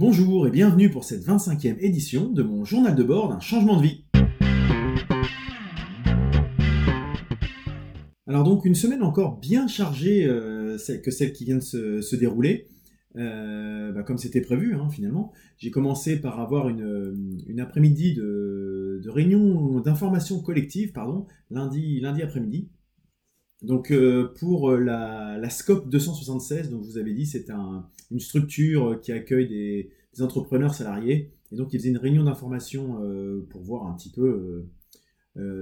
Bonjour et bienvenue pour cette 25e édition de mon journal de bord d'un changement de vie. Alors donc une semaine encore bien chargée euh, que celle qui vient de se, dérouler, euh, bah, comme c'était prévu hein, finalement. J'ai commencé par avoir une, après-midi de, réunion d'information collective, pardon, lundi, lundi après-midi, donc euh, pour euh, la, SCOP 276, donc je vous avais dit, c'est une structure qui accueille des, entrepreneurs salariés. Et donc ils faisaient une réunion d'information euh, pour voir un petit peu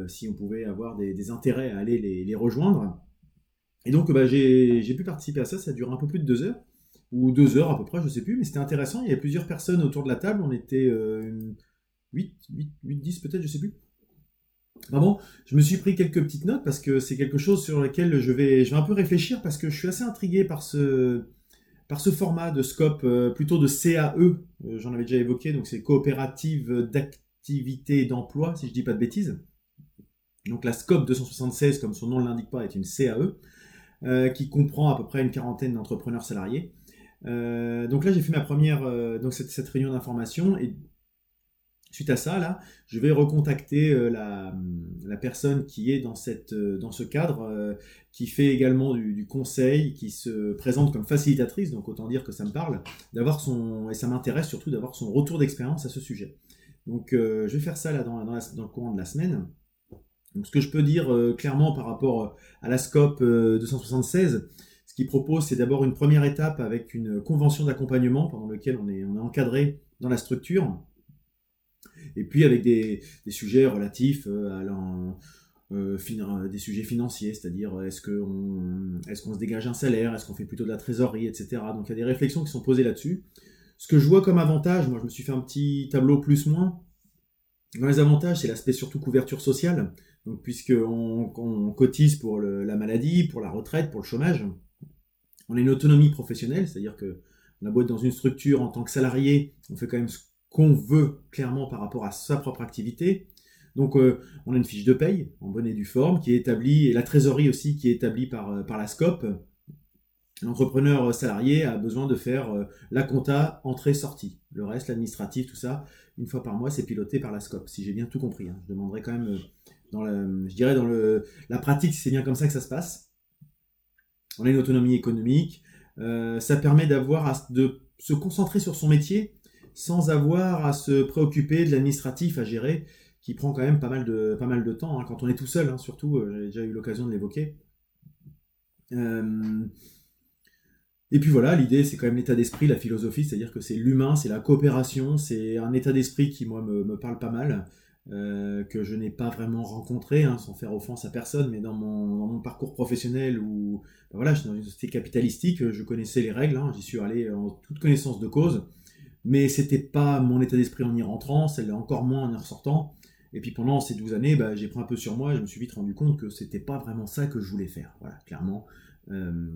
si on pouvait avoir des, intérêts à aller les, rejoindre. Et donc bah, j'ai pu participer à ça, ça a duré un peu plus de deux heures, ou deux heures à peu près, je ne sais plus, mais c'était intéressant. Il y avait plusieurs personnes autour de la table, on était 8, 8, 8 10 peut-être, je ne sais plus. Ah bon, je me suis pris quelques petites notes parce que c'est quelque chose sur lequel je vais, je vais un peu réfléchir parce que je suis assez intrigué par ce, par ce format de scope euh, plutôt de CAE. Euh, j'en avais déjà évoqué, donc c'est coopérative d'activité et d'emploi, si je dis pas de bêtises. Donc la scope 276, comme son nom ne l'indique pas, est une CAE euh, qui comprend à peu près une quarantaine d'entrepreneurs salariés. donc là, j'ai fait ma première donc cette réunion d'information et Suite à ça, là, je vais recontacter euh, la, personne qui est dans, cette, euh, dans ce cadre, euh, qui fait également du, conseil, qui se présente comme facilitatrice, donc autant dire que ça me parle, d'avoir son, et ça m'intéresse surtout d'avoir son retour d'expérience à ce sujet. Donc je vais faire ça là dans, dans, le courant de la semaine. Donc, ce que je peux dire clairement par rapport à la SCOP 276, ce qu'il propose, c'est d'abord une première étape avec une convention d'accompagnement pendant laquelle on est, on est encadré dans la structure et puis avec des, sujets relatifs euh, à euh, euh, des sujets financiers, c'est-à-dire est-ce qu'on est qu'on se dégage un salaire, est-ce qu'on fait plutôt de la trésorerie, etc. Donc il y a des réflexions qui sont posées là-dessus. Ce que je vois comme avantage, moi je me suis fait un petit tableau plus-moins. Dans les avantages, c'est l'aspect surtout couverture sociale. Donc puisqu'on on cotise pour la maladie, pour la retraite, pour le chômage, on a une autonomie professionnelle, c'est-à-dire que on a dans une structure en tant que salarié, on fait quand même ce qu'on veut clairement par rapport à sa propre activité. Donc euh, on a une fiche de paye en bonne et due forme qui est établie, et la trésorerie aussi qui est établie par, euh, par la SCOP. L'entrepreneur salarié a besoin de faire euh, la compta, entrée-sortie. Le reste, l'administratif, tout ça, une fois par mois, c'est piloté par la SCOP, si j'ai bien tout compris. Hein. Je demanderai quand même, dans je dirais dans le, la pratique, si c'est bien comme ça que ça se passe. On a une autonomie économique. ça permet d'avoir de se concentrer sur son métier sans avoir à se préoccuper de l'administratif à gérer, qui prend quand même pas mal de, pas mal de temps, hein, quand on est tout seul, hein, surtout, euh, j'ai déjà eu l'occasion de l'évoquer. Euh, et puis voilà, l'idée c'est quand même l'état d'esprit, la philosophie, c'est-à-dire que c'est l'humain, c'est la coopération, c'est un état d'esprit qui moi me, parle pas mal, euh, que je n'ai pas vraiment rencontré, hein, sans faire offense à personne, mais dans mon, parcours professionnel où ben voilà, je suis dans une société capitalistique, je connaissais les règles, j'y suis allé en toute connaissance de cause mais c'était pas mon état d'esprit en y rentrant, celle encore moins en y ressortant. Et puis pendant ces 12 années, bah, j'ai pris un peu sur moi je me suis vite rendu compte que c'était pas vraiment ça que je voulais faire. Voilà, clairement. Euh,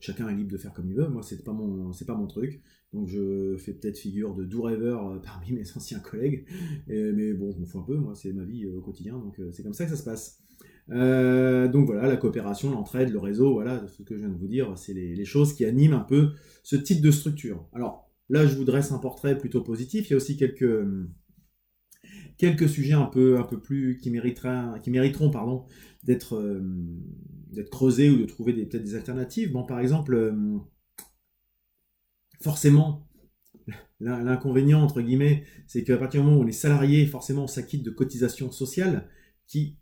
chacun est libre de faire comme il veut. Moi, c'est pas c'est pas mon truc. Donc, je fais peut-être figure de doux rêveur euh, parmi mes anciens collègues. mais bon, je m'en fous un peu. Moi, c'est ma vie euh, au quotidien. Donc, c'est comme ça que ça se passe. donc voilà, la coopération, l'entraide, le réseau, voilà, ce que je viens de vous dire, c'est les, les, choses qui animent un peu ce type de structure. Alors, Là, je vous dresse un portrait plutôt positif. Il y a aussi quelques, quelques sujets un peu, un peu plus qui, qui mériteront pardon, d'être, euh, d'être creusés ou de trouver peut-être des alternatives. Bon, par exemple, euh, forcément, l'inconvénient, entre guillemets, c'est qu'à partir du moment où on est salarié, forcément, on s'acquitte de cotisations sociales qui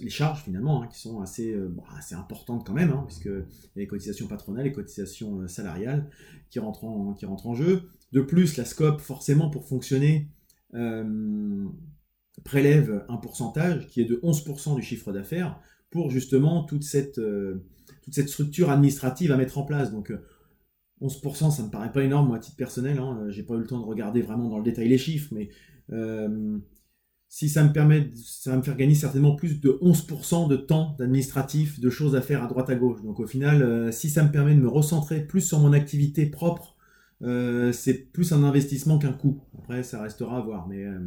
les charges finalement, hein, qui sont assez, euh, assez importantes quand même, hein, puisque les cotisations patronales, les cotisations euh, salariales qui rentrent, en, qui rentrent en jeu. De plus, la SCOP, forcément, pour fonctionner, euh, prélève un pourcentage qui est de 11% du chiffre d'affaires pour justement toute cette, toute cette structure administrative à mettre en place. Donc 11%, ça me paraît pas énorme, moi, à titre personnel. Hein, j'ai pas eu le temps de regarder vraiment dans le détail les chiffres, mais si ça me permet, ça va me faire gagner certainement plus de 11% de temps d'administratif, de choses à faire à droite à gauche. Donc au final, euh, si ça me permet de me recentrer plus sur mon activité propre, euh, c'est plus un investissement qu'un coût. Après, ça restera à voir, mais euh,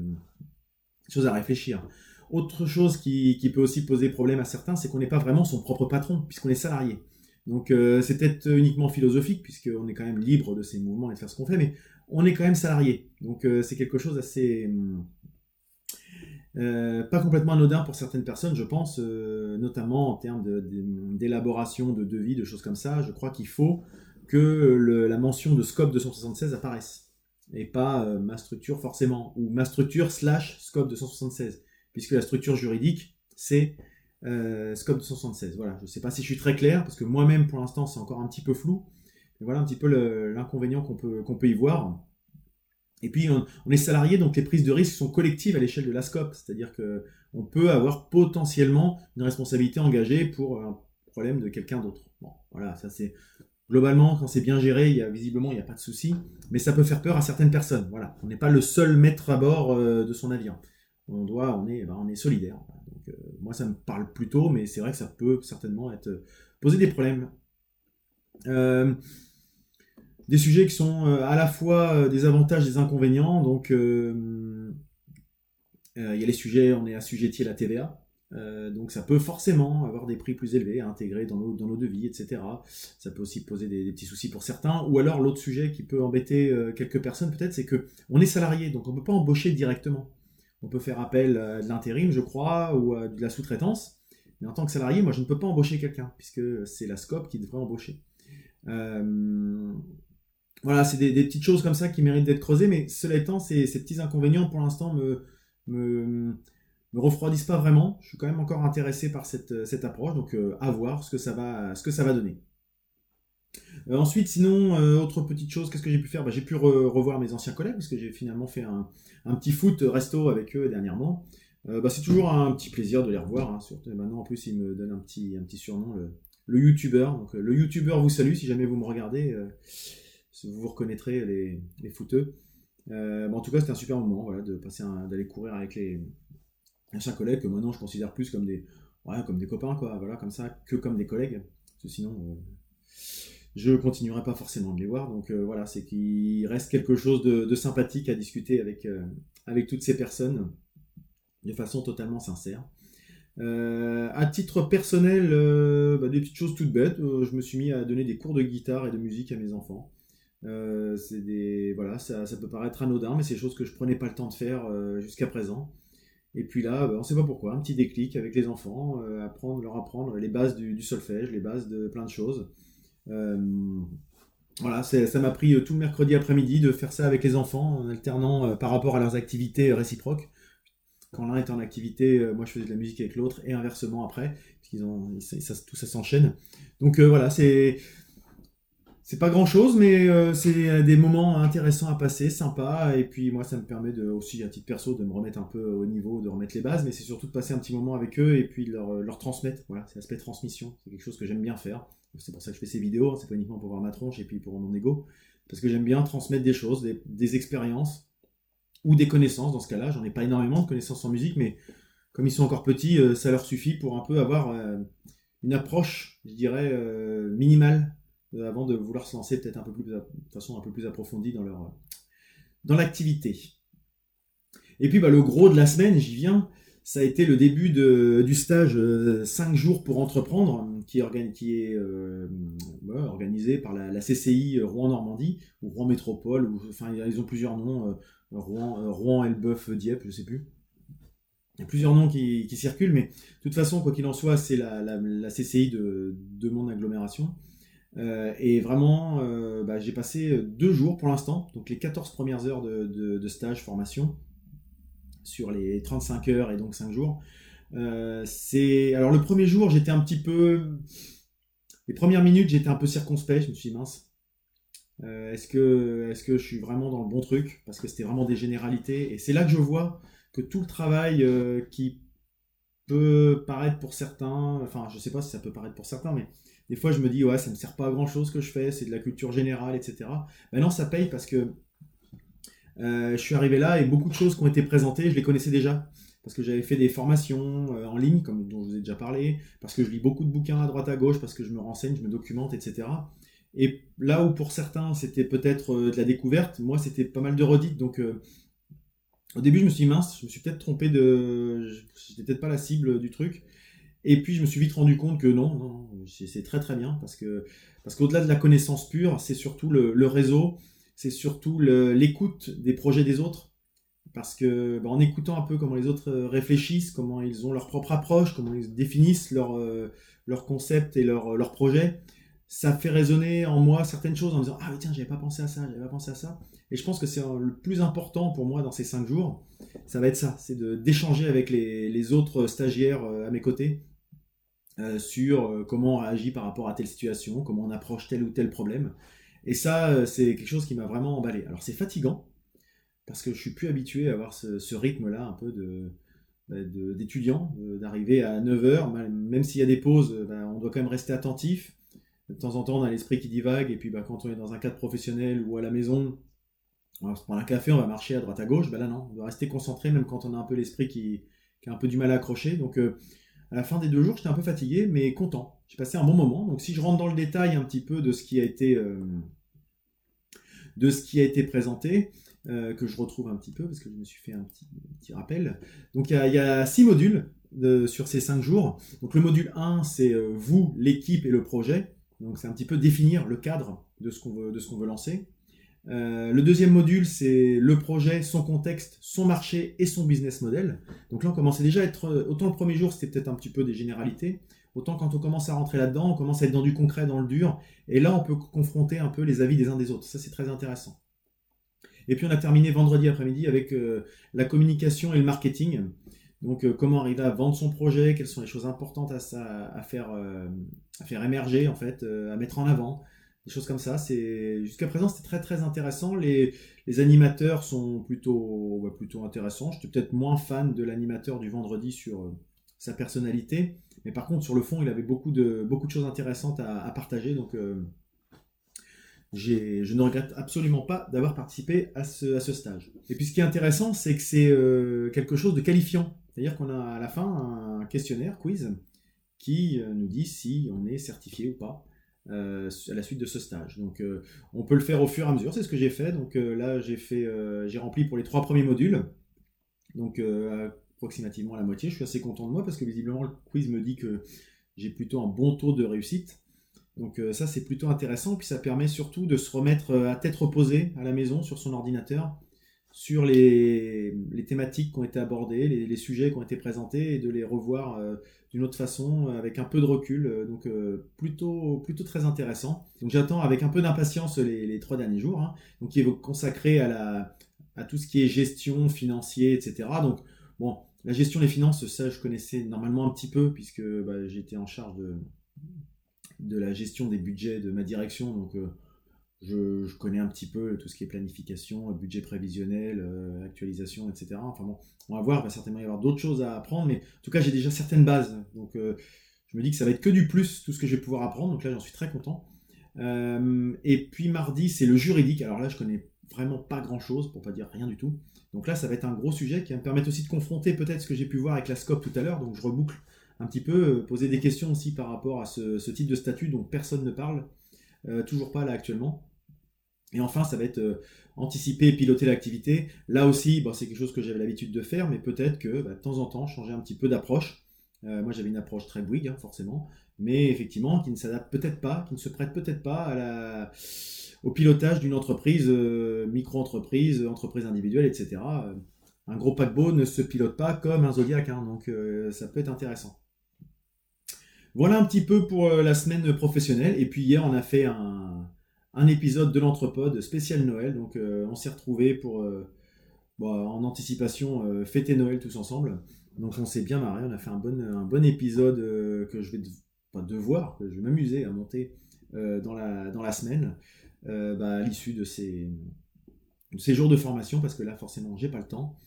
chose à réfléchir. Autre chose qui, peut aussi poser problème à certains, c'est qu'on n'est pas vraiment son propre patron, puisqu'on est salarié. Donc c'est peut-être uniquement philosophique, puisqu'on est quand même libre de ses mouvements et de faire ce qu'on fait, mais on est quand même salarié. Donc c'est quelque chose assez... pas complètement anodin pour certaines personnes, je pense, notamment en termes d'élaboration de, de, devis, de choses comme ça. Je crois qu'il faut que la mention de scope 276 apparaisse et pas ma structure forcément, ou ma structure slash scope 276, puisque la structure juridique, c'est euh, Scope 276. Voilà, je ne sais pas si je suis très clair, parce que moi-même, pour l'instant, c'est encore un petit peu flou. Mais voilà un petit peu l'inconvénient qu'on peut, qu'on peut y voir. Et puis, on, est salarié, donc les prises de risque sont collectives à l'échelle de la SCOP. C'est-à-dire qu'on peut avoir potentiellement une responsabilité engagée pour un problème de quelqu'un d'autre. Bon, voilà, ça c'est... Globalement, quand c'est bien géré, il y a, visiblement, il n'y a pas de souci. Mais ça peut faire peur à certaines personnes. Voilà, on n'est pas le seul maître à bord euh, de son navire. On doit, on est, ben, on est solidaire. Euh, moi, ça me parle plutôt, mais c'est vrai que ça peut certainement être euh, poser des problèmes. Euh, des sujets qui sont à la fois des avantages des inconvénients. Donc, il y a les sujets, on est assujetti à la TVA. donc ça peut forcément avoir des prix plus élevés à intégrer dans nos, dans nos devis, etc. Ça peut aussi poser des, petits soucis pour certains. Ou alors l'autre sujet qui peut embêter quelques personnes peut-être, c'est que on est salarié, donc on ne peut pas embaucher directement on peut faire appel à de l'intérim, je crois, ou à de la sous-traitance. Mais en tant que salarié, moi, je ne peux pas embaucher quelqu'un, puisque c'est la SCOP qui devrait embaucher. Euh, voilà, c'est des, petites choses comme ça qui méritent d'être creusées, mais cela étant, ces, petits inconvénients, pour l'instant, me, me, refroidissent pas vraiment. Je suis quand même encore intéressé par cette, approche, donc euh, à voir ce que ça va, donner. Euh, ensuite, sinon, euh, autre petite chose, qu'est-ce que j'ai pu faire? Bah, J'ai pu revoir mes anciens collègues, parce que j'ai finalement fait un, petit foot resto avec eux dernièrement. Bah, c'est toujours un petit plaisir de les revoir. Hein, surtout maintenant, en plus, ils me donnent un petit, un petit surnom, le, le YouTuber. Donc, le YouTuber vous salue si jamais vous me regardez. Vous vous reconnaîtrez les, les footeux. en tout cas, c'était un super moment de passer d'aller courir avec les anciens collègues que maintenant je considère plus comme des, comme des copains, quoi, voilà, comme ça, que comme des collègues. Parce que sinon, je continuerai pas forcément de les voir. Donc euh, voilà, c'est qu'il reste quelque chose de, sympathique à discuter avec, euh, avec toutes ces personnes de façon totalement sincère. Euh, à titre personnel, bah, des petites choses toutes bêtes. je me suis mis à donner des cours de guitare et de musique à mes enfants. C'est des voilà, ça, peut paraître anodin, mais c'est des choses que je prenais pas le temps de faire jusqu'à présent. Et puis là, bah, on sait pas pourquoi, un petit déclic avec les enfants, apprendre, leur apprendre les bases du, solfège, les bases de plein de choses. Euh, voilà, ça m'a pris euh, tout le mercredi après-midi de faire ça avec les enfants en alternant euh, par rapport à leurs activités réciproques. Quand l'un est en activité, moi je faisais de la musique avec l'autre et inversement après, tout ça s'enchaîne. Donc voilà, c'est c'est pas grand chose, mais c'est des moments intéressants à passer, sympa. Et puis moi, ça me permet de, aussi, à titre perso, de me remettre un peu au niveau, de remettre les bases, mais c'est surtout de passer un petit moment avec eux et puis leur, leur transmettre. Voilà, c'est l'aspect transmission. C'est quelque chose que j'aime bien faire. C'est pour ça que je fais ces vidéos, hein. c'est pas uniquement pour voir ma tronche et puis pour mon ego, parce que j'aime bien transmettre des choses, des, expériences ou des connaissances. Dans ce cas-là, j'en ai pas énormément de connaissances en musique, mais comme ils sont encore petits, euh, ça leur suffit pour un peu avoir euh, une approche, je dirais, euh, minimale avant de vouloir se lancer peut-être un peu plus de façon un peu plus approfondie dans leur dans l'activité. Et puis bah, le gros de la semaine, j'y viens ça a été le début du stage 5 euh, jours pour entreprendre, qui est, euh, organisé par la, CCI Rouen-Normandie, ou Rouen Métropole, ou, enfin ils ont plusieurs noms, euh, Rouen, Rouen Elbeuf Dieppe, je sais plus. Il y a plusieurs noms qui, circulent, mais de toute façon, quoi qu'il en soit, c'est la, CCI de, mon agglomération. Et vraiment, bah, j'ai passé deux jours pour l'instant, donc les 14 premières heures de, stage formation, sur les 35 heures et donc 5 jours. Euh, alors le premier jour, j'étais un petit peu les premières minutes, j'étais un peu circonspect, je me suis dit mince. Euh, est-ce que est-ce que je suis vraiment dans le bon truc? Parce que c'était vraiment des généralités et c'est là que je vois que tout le travail euh, qui peut paraître pour certains, enfin je sais pas si ça peut paraître pour certains, mais des fois je me dis ouais ça me sert pas à grand chose que je fais, c'est de la culture générale, etc. Maintenant ça paye parce que euh, je suis arrivé là et beaucoup de choses qui ont été présentées, je les connaissais déjà. Parce que j'avais fait des formations euh, en ligne, comme dont je vous ai déjà parlé, parce que je lis beaucoup de bouquins à droite à gauche, parce que je me renseigne, je me documente, etc. Et là où pour certains c'était peut-être euh, de la découverte, moi c'était pas mal de redites. Donc au début je me suis dit mince, je me suis peut-être trompé de. J'étais peut-être pas la cible du truc. Et puis je me suis vite rendu compte que non, non, c'est très très bien parce que parce qu'au-delà de la connaissance pure, c'est surtout le, réseau, c'est surtout l'écoute des projets des autres. Parce que bah, en écoutant un peu comment les autres euh, réfléchissent, comment ils ont leur propre approche, comment ils définissent leur, euh, leur concept et leur, leur projet, ça fait résonner en moi certaines choses en me disant ah tiens j'avais pas pensé à ça j'avais pas pensé à ça et je pense que c'est le plus important pour moi dans ces cinq jours ça va être ça c'est d'échanger avec les, les, autres stagiaires euh, à mes côtés euh, sur euh, comment on réagit par rapport à telle situation, comment on approche tel ou tel problème. Et ça, euh, c'est quelque chose qui m'a vraiment emballé. Alors c'est fatigant, parce que je suis plus habitué à avoir ce, rythme-là un peu de bah, d'étudiant, d'arriver à 9h, même s'il y a des pauses, bah, on doit quand même rester attentif. De temps en temps, on a l'esprit qui divague, et puis bah, quand on est dans un cadre professionnel ou à la maison, on va se prendre un café, on va marcher à droite à gauche, là non, on doit rester concentré même quand on a un peu l'esprit qui, qui, a un peu du mal à accrocher. Donc à la fin des deux jours, j'étais un peu fatigué, mais content. J'ai passé un bon moment. Donc si je rentre dans le détail un petit peu de ce qui a été, euh, de ce qui a été présenté, euh, que je retrouve un petit peu, parce que je me suis fait un petit, rappel. Donc il y, a six modules sur ces cinq jours. Donc le module 1, c'est euh, vous, l'équipe et le projet. Donc c'est un petit peu définir le cadre de ce qu'on veut, de ce qu'on veut lancer. Euh, le deuxième module, c'est le projet, son contexte, son marché et son business model. Donc là, on commençait déjà à être, euh, autant le premier jour, c'était peut-être un petit peu des généralités, autant quand on commence à rentrer là-dedans, on commence à être dans du concret, dans le dur, et là, on peut confronter un peu les avis des uns des autres. Ça, c'est très intéressant. Et puis, on a terminé vendredi après-midi avec euh, la communication et le marketing. Donc, comment arriver à vendre son projet, quelles sont les choses importantes à, à, faire, à faire émerger, en fait, à mettre en avant des choses comme ça. C'est jusqu'à présent c'était très très intéressant. Les, animateurs sont plutôt plutôt intéressants. J'étais peut-être moins fan de l'animateur du vendredi sur euh, sa personnalité, mais par contre sur le fond il avait beaucoup de beaucoup de choses intéressantes à, partager. Donc euh, je ne regrette absolument pas d'avoir participé à ce, à ce stage. Et puis ce qui est intéressant, c'est que c'est euh, quelque chose de qualifiant. C'est-à-dire qu'on a à la fin un questionnaire, quiz, qui nous dit si on est certifié ou pas. Euh, à la suite de ce stage. Donc euh, on peut le faire au fur et à mesure, c'est ce que j'ai fait. Donc euh, là j'ai fait j'ai rempli pour les trois premiers modules. Donc approximativement la moitié. Je suis assez content de moi parce que visiblement le quiz me dit que j'ai plutôt un bon taux de réussite. Donc ça c'est plutôt intéressant, puis ça permet surtout de se remettre à tête reposée à la maison sur son ordinateur sur les, thématiques qui ont été abordées, les, sujets qui ont été présentés et de les revoir d'une autre façon avec un peu de recul. Euh, donc euh, plutôt, plutôt très intéressant. Donc j'attends avec un peu d'impatience les, trois derniers jours, hein, donc qui est consacré à, la, à tout ce qui est gestion, financier, etc. Donc bon, la gestion des finances, ça je connaissais normalement un petit peu puisque bah, j'étais en charge de, de la gestion des budgets de ma direction. Donc je, connais un petit peu tout ce qui est planification, budget prévisionnel, euh, actualisation, etc. Enfin bon, on va voir, il va certainement y avoir d'autres choses à apprendre, mais en tout cas, j'ai déjà certaines bases. Donc, euh, je me dis que ça va être que du plus, tout ce que je vais pouvoir apprendre. Donc là, j'en suis très content. Euh, et puis mardi, c'est le juridique. Alors là, je connais vraiment pas grand chose, pour pas dire rien du tout. Donc là, ça va être un gros sujet qui va me permettre aussi de confronter peut-être ce que j'ai pu voir avec la SCOP tout à l'heure. Donc je reboucle un petit peu, poser des questions aussi par rapport à ce, type de statut dont personne ne parle. Toujours pas là actuellement. Et enfin, ça va être euh, anticiper et piloter l'activité. Là aussi, c'est quelque chose que j'avais l'habitude de faire, mais peut-être que bah, de temps en temps, changer un petit peu d'approche. Euh, moi, j'avais une approche très Bouygues, hein, forcément, mais effectivement, qui ne s'adapte peut-être pas, qui ne se prête peut-être pas au pilotage d'une entreprise, micro-entreprise, entreprise individuelle, etc. un gros paquebot ne se pilote pas comme un Zodiac, hein, donc ça peut être intéressant. Voilà un petit peu pour euh, la semaine professionnelle. Et puis hier, on a fait un, épisode de l'Entrepode spécial Noël. Donc euh, on s'est retrouvés pour, euh, en anticipation, fêter Noël tous ensemble. Donc on s'est bien marré. On a fait un bon, un bon épisode que je vais devoir, que je vais m'amuser à monter dans, la, dans la semaine bah, à l'issue de ces, ces jours de formation. Parce que là, forcément, j'ai pas le temps.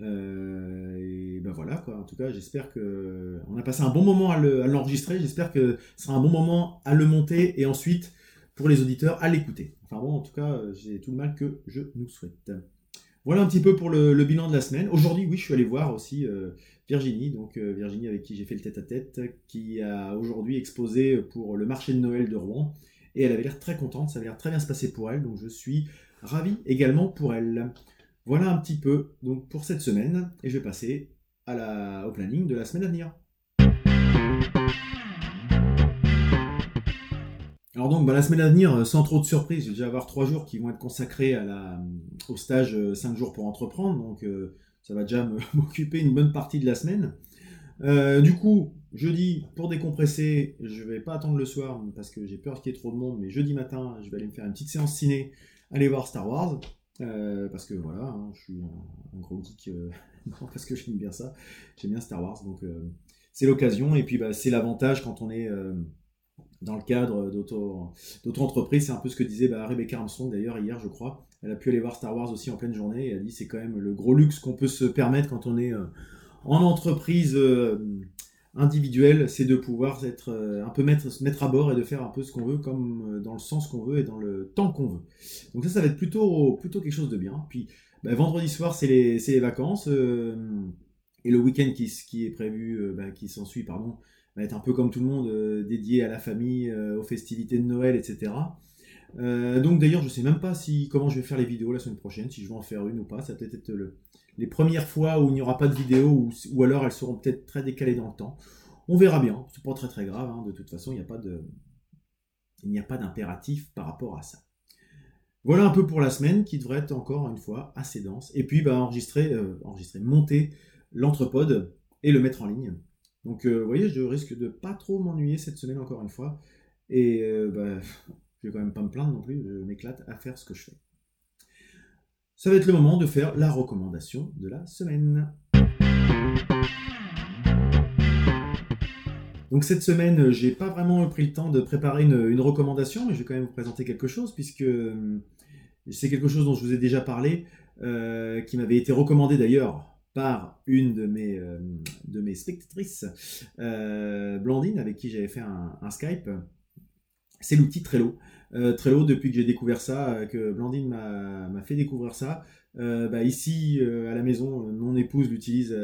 Euh, et ben voilà quoi. En tout cas, j'espère que on a passé un bon moment à l'enregistrer. j'espère que ce sera un bon moment à le monter et ensuite pour les auditeurs à l'écouter. Enfin bon, en tout cas, j'ai tout le mal que je nous souhaite. Voilà un petit peu pour le, bilan de la semaine. Aujourd'hui, oui, je suis allé voir aussi euh, Virginie, donc euh, Virginie avec qui j'ai fait le tête-à-tête, qui a aujourd'hui exposé pour le marché de Noël de Rouen. Et elle avait l'air très contente, ça avait l'air très bien se passer pour elle, donc je suis ravi également pour elle. Voilà un petit peu donc pour cette semaine et je vais passer à la, au planning de la semaine à venir. Alors donc, bah, la semaine à venir, sans trop de surprises, j'ai déjà avoir trois jours qui vont être consacrés la, au stage 5 jours pour entreprendre. Donc, ça va déjà m'occuper une bonne partie de la semaine. du coup, jeudi, pour décompresser, je vais pas attendre le soir parce que j'ai peur qu'il y ait trop de monde, mais jeudi matin, je vais aller me faire une petite séance ciné, aller voir Star Wars. parce que voilà, hein, je suis un, gros geek, parce que j'aime bien ça, j'aime bien Star Wars, donc c'est l'occasion. Et puis, bah, c'est l'avantage quand on est euh, dans le cadre d'auto-entreprise. C'est un peu ce que disait bah, Rebecca Armstrong d'ailleurs hier, je crois. Elle a pu aller voir Star Wars aussi en pleine journée. Et elle a dit c'est quand même le gros luxe qu'on peut se permettre quand on est euh, en entreprise euh, individuelle, c'est de pouvoir être un peu mettre, se mettre à bord et de faire un peu ce qu'on veut, comme dans le sens qu'on veut et dans le temps qu'on veut. Donc ça, ça va être plutôt, plutôt quelque chose de bien. Puis bah, vendredi soir, c'est les, les, vacances. Et le week-end qui, est prévu, euh, bah, qui s'ensuit, pardon, va être un peu comme tout le monde, euh, dédié à la famille, euh, aux festivités de Noël, etc. donc d'ailleurs, je sais même pas si comment je vais faire les vidéos la semaine prochaine, si je vais en faire une ou pas. Ça va peut-être être le, les premières fois où il n'y aura pas de vidéo, ou, alors elles seront peut-être très décalées dans le temps. On verra bien. C'est pas très très grave. Hein. De toute façon, il n'y a pas il n'y a pas d'impératif par rapport à ça. Voilà un peu pour la semaine qui devrait être encore une fois assez dense. Et puis bah, enregistrer, enregistrer, monter l'entrepode et le mettre en ligne. Donc, euh, vous voyez, je risque de pas trop m'ennuyer cette semaine encore une fois. Et euh, bah, je vais quand même pas me plaindre non plus, je m'éclate à faire ce que je fais. Ça va être le moment de faire la recommandation de la semaine. Donc cette semaine, j'ai pas vraiment pris le temps de préparer une, recommandation, mais je vais quand même vous présenter quelque chose, puisque euh, c'est quelque chose dont je vous ai déjà parlé, qui m'avait été recommandé d'ailleurs par une de mes, euh, de mes spectatrices, euh, Blandine, avec qui j'avais fait un, Skype. C'est l'outil Trello. Euh, Trello, depuis que j'ai découvert ça, que Blandine m'a fait découvrir ça, bah, ici à la maison, mon épouse l'utilise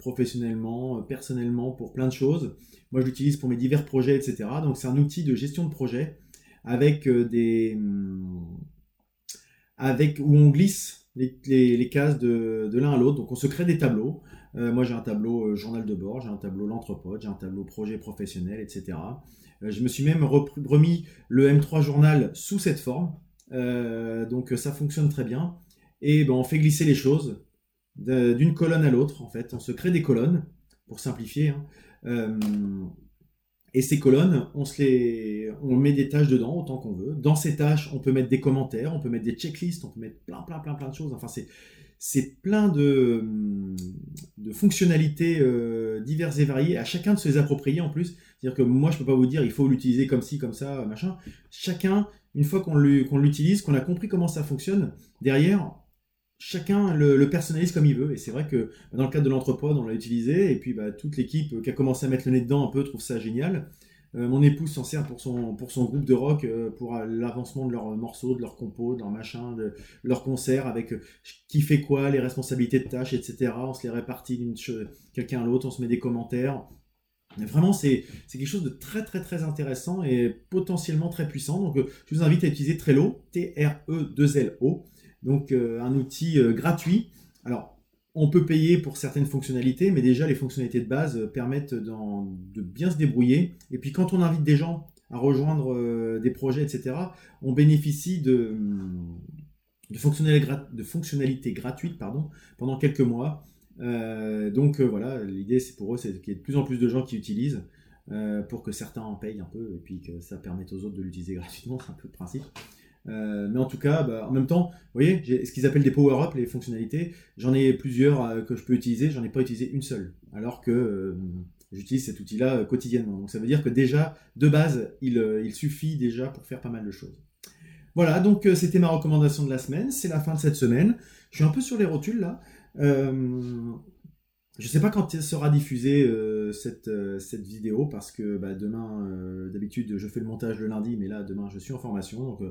professionnellement, personnellement pour plein de choses. Moi, je l'utilise pour mes divers projets, etc. Donc, c'est un outil de gestion de projet avec des, avec où on glisse les, cases de, l'un à l'autre. Donc on se crée des tableaux. Euh, moi j'ai un tableau euh, journal de bord, j'ai un tableau l'entrepôt, j'ai un tableau projet professionnel, etc. Euh, je me suis même remis le M3 journal sous cette forme. donc ça fonctionne très bien. Et ben, on fait glisser les choses d'une colonne à l'autre en fait. On se crée des colonnes pour simplifier. Hein. Et ces colonnes, on, met des tâches dedans autant qu'on veut. Dans ces tâches, on peut mettre des commentaires, on peut mettre des checklists, on peut mettre plein, plein, plein, plein de choses. Enfin, c'est, plein de, fonctionnalités euh, diverses et variées, à chacun de se les approprier en plus. C'est-à-dire que moi, je peux pas vous dire, il faut l'utiliser comme ci, comme ça, machin. Chacun, une fois qu'on l'utilise, qu'on a compris comment ça fonctionne, derrière, chacun le, personnalise comme il veut. Et c'est vrai que dans le cadre de l'entrepôt, on l'a utilisé. Et puis bah, toute l'équipe qui a commencé à mettre le nez dedans un peu trouve ça génial. Euh, mon épouse s'en sert pour son, pour son groupe de rock, euh, pour l'avancement de leurs morceaux, de leurs compos, de leurs machins, de leurs concerts, avec euh, qui fait quoi, les responsabilités de tâches, etc. On se les répartit d'une quelqu'un à l'autre, on se met des commentaires. Vraiment, c'est quelque chose de très très très intéressant et potentiellement très puissant. Donc, je vous invite à utiliser Trello, T-R-E-2-L-O. Donc euh, un outil euh, gratuit. Alors, on peut payer pour certaines fonctionnalités, mais déjà les fonctionnalités de base euh, permettent de bien se débrouiller. Et puis quand on invite des gens à rejoindre des projets, etc., on bénéficie de, de, fonctionnalités, gratuites pendant quelques mois. donc voilà, l'idée c'est pour eux, c'est qu'il y ait de plus en plus de gens qui utilisent pour que certains en payent un peu et puis que ça permette aux autres de l'utiliser gratuitement, c'est un peu le principe. Euh, mais en tout cas, bah, en même temps, vous voyez, ce qu'ils appellent des power-up, les fonctionnalités. J'en ai plusieurs euh, que je peux utiliser, j'en ai pas utilisé une seule. Alors que euh, j'utilise cet outil-là quotidiennement. Donc ça veut dire que déjà, de base, il, suffit déjà pour faire pas mal de choses. Voilà, donc c'était ma recommandation de la semaine. C'est la fin de cette semaine. Je suis un peu sur les rotules là. Je sais pas quand sera diffusée cette, cette vidéo parce que bah, demain, d'habitude, je fais le montage le lundi, mais là, demain, je suis en formation. Donc,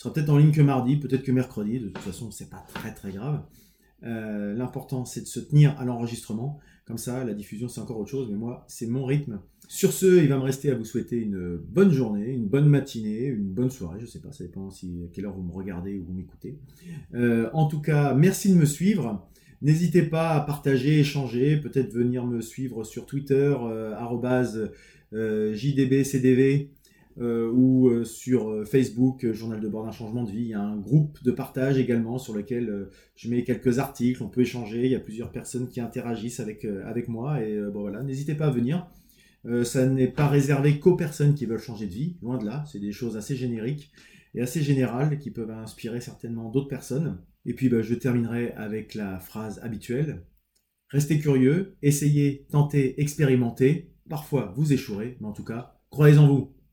sera peut-être en ligne que mardi, peut-être que mercredi. De toute façon, c'est pas très très grave. Euh, l'important, c'est de se tenir à l'enregistrement. Comme ça, la diffusion, c'est encore autre chose. Mais moi, c'est mon rythme. Sur ce, il va me rester à vous souhaiter une bonne journée, une bonne matinée, une bonne soirée. Je sais pas, ça dépend si, à quelle heure vous me regardez ou vous m'écoutez. Euh, en tout cas, merci de me suivre. N'hésitez pas à partager, échanger, peut-être venir me suivre sur Twitter, euh, jdbcdv, ou sur Facebook, Journal de bord d'un changement de vie. Il y a un groupe de partage également sur lequel je mets quelques articles, on peut échanger. Il y a plusieurs personnes qui interagissent avec, avec moi. Et bon voilà, n'hésitez pas à venir. ça n'est pas réservé qu'aux personnes qui veulent changer de vie, loin de là. C'est des choses assez génériques et assez générales qui peuvent inspirer certainement d'autres personnes. Et puis bah, je terminerai avec la phrase habituelle. Restez curieux, essayez, tentez, expérimentez. Parfois vous échouerez, mais en tout cas, croyez en vous.